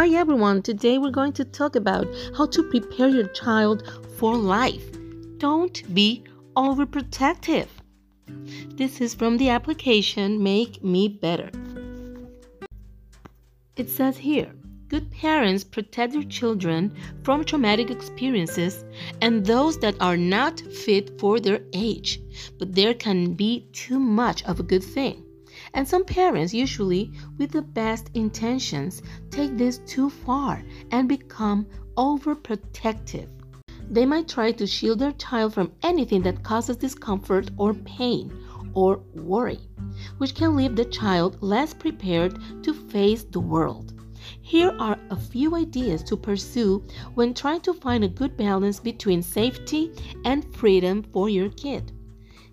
Hi everyone, today we're going to talk about how to prepare your child for life. Don't be overprotective. This is from the application Make Me Better. It says here Good parents protect their children from traumatic experiences and those that are not fit for their age, but there can be too much of a good thing. And some parents, usually with the best intentions, take this too far and become overprotective. They might try to shield their child from anything that causes discomfort or pain or worry, which can leave the child less prepared to face the world. Here are a few ideas to pursue when trying to find a good balance between safety and freedom for your kid.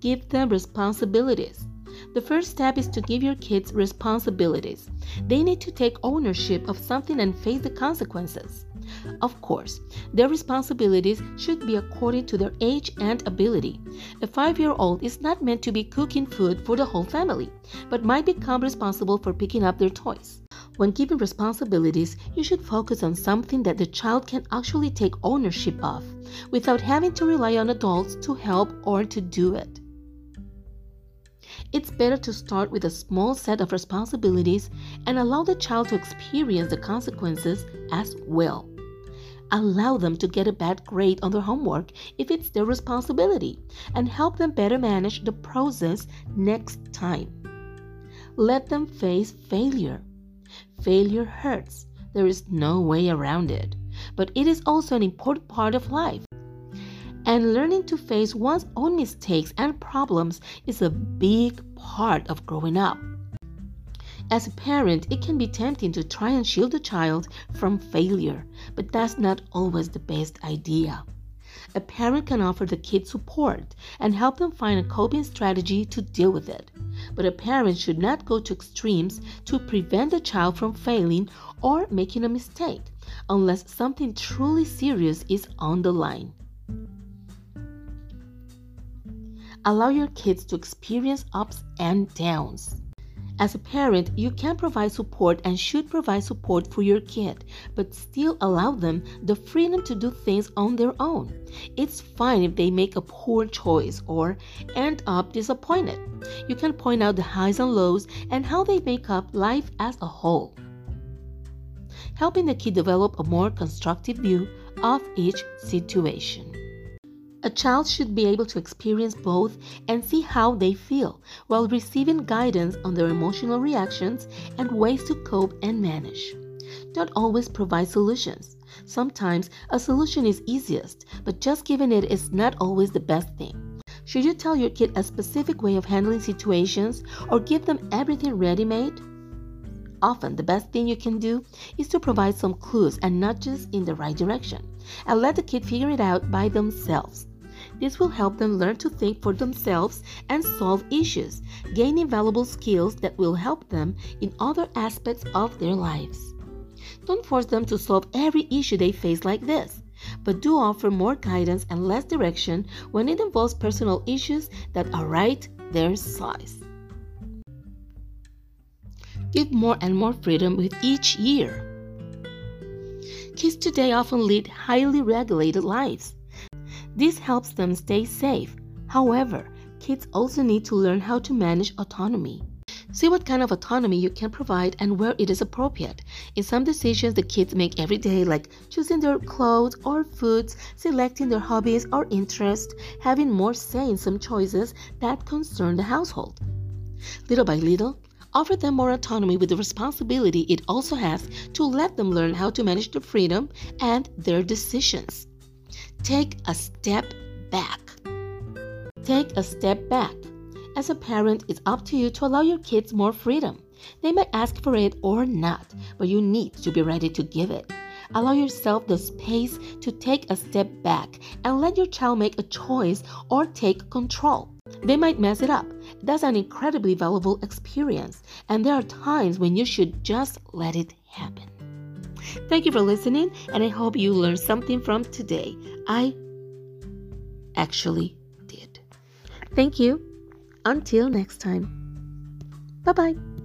Give them responsibilities. The first step is to give your kids responsibilities. They need to take ownership of something and face the consequences. Of course, their responsibilities should be according to their age and ability. A five year old is not meant to be cooking food for the whole family, but might become responsible for picking up their toys. When giving responsibilities, you should focus on something that the child can actually take ownership of without having to rely on adults to help or to do it. It's better to start with a small set of responsibilities and allow the child to experience the consequences as well. Allow them to get a bad grade on their homework if it's their responsibility and help them better manage the process next time. Let them face failure. Failure hurts. There is no way around it. But it is also an important part of life and learning to face one's own mistakes and problems is a big part of growing up. As a parent, it can be tempting to try and shield a child from failure, but that's not always the best idea. A parent can offer the kid support and help them find a coping strategy to deal with it. But a parent should not go to extremes to prevent the child from failing or making a mistake unless something truly serious is on the line. Allow your kids to experience ups and downs. As a parent, you can provide support and should provide support for your kid, but still allow them the freedom to do things on their own. It's fine if they make a poor choice or end up disappointed. You can point out the highs and lows and how they make up life as a whole. Helping the kid develop a more constructive view of each situation. A child should be able to experience both and see how they feel while receiving guidance on their emotional reactions and ways to cope and manage. Don't always provide solutions. Sometimes a solution is easiest, but just giving it is not always the best thing. Should you tell your kid a specific way of handling situations or give them everything ready made? Often, the best thing you can do is to provide some clues and nudges in the right direction and let the kid figure it out by themselves. This will help them learn to think for themselves and solve issues, gaining valuable skills that will help them in other aspects of their lives. Don't force them to solve every issue they face like this, but do offer more guidance and less direction when it involves personal issues that are right their size. Give more and more freedom with each year. Kids today often lead highly regulated lives. This helps them stay safe. However, kids also need to learn how to manage autonomy. See what kind of autonomy you can provide and where it is appropriate. In some decisions the kids make every day, like choosing their clothes or foods, selecting their hobbies or interests, having more say in some choices that concern the household. Little by little, offer them more autonomy with the responsibility it also has to let them learn how to manage their freedom and their decisions. Take a step back. Take a step back. As a parent, it's up to you to allow your kids more freedom. They might ask for it or not, but you need to be ready to give it. Allow yourself the space to take a step back and let your child make a choice or take control. They might mess it up. That's an incredibly valuable experience, and there are times when you should just let it happen. Thank you for listening, and I hope you learned something from today. I actually did. Thank you. Until next time. Bye bye.